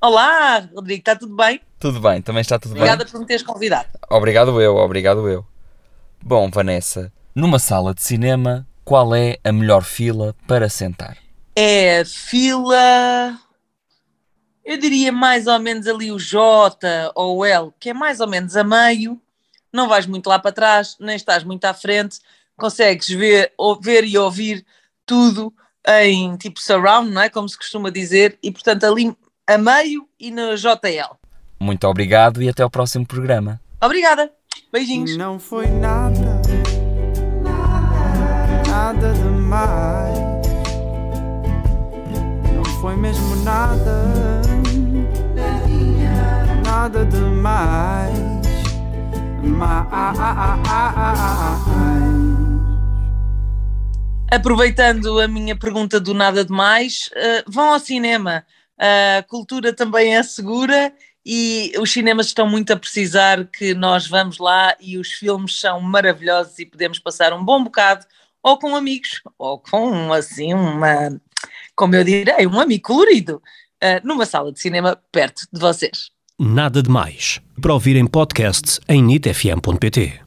Olá, Rodrigo, está tudo bem? Tudo bem, também está tudo Obrigada bem? por me teres convidado. Obrigado eu, obrigado eu. Bom, Vanessa, numa sala de cinema, qual é a melhor fila para sentar? É fila. Eu diria mais ou menos ali o J ou o L, que é mais ou menos a meio. Não vais muito lá para trás, nem estás muito à frente. Consegues ver, ver e ouvir tudo em tipo surround, não é? Como se costuma dizer. E portanto ali a meio e no JL. Muito obrigado e até ao próximo programa. Obrigada. Beijinhos. Não foi nada, nada demais. Não foi mesmo nada, nada demais. Mais. Aproveitando a minha pergunta do nada de mais, eh, vão ao cinema. A cultura também é segura e os cinemas estão muito a precisar que nós vamos lá e os filmes são maravilhosos e podemos passar um bom bocado ou com amigos ou com assim uma, como eu direi, um amigo colorido eh, numa sala de cinema perto de vocês. Nada de Mais. Para ouvir em podcast em nitfm.pt.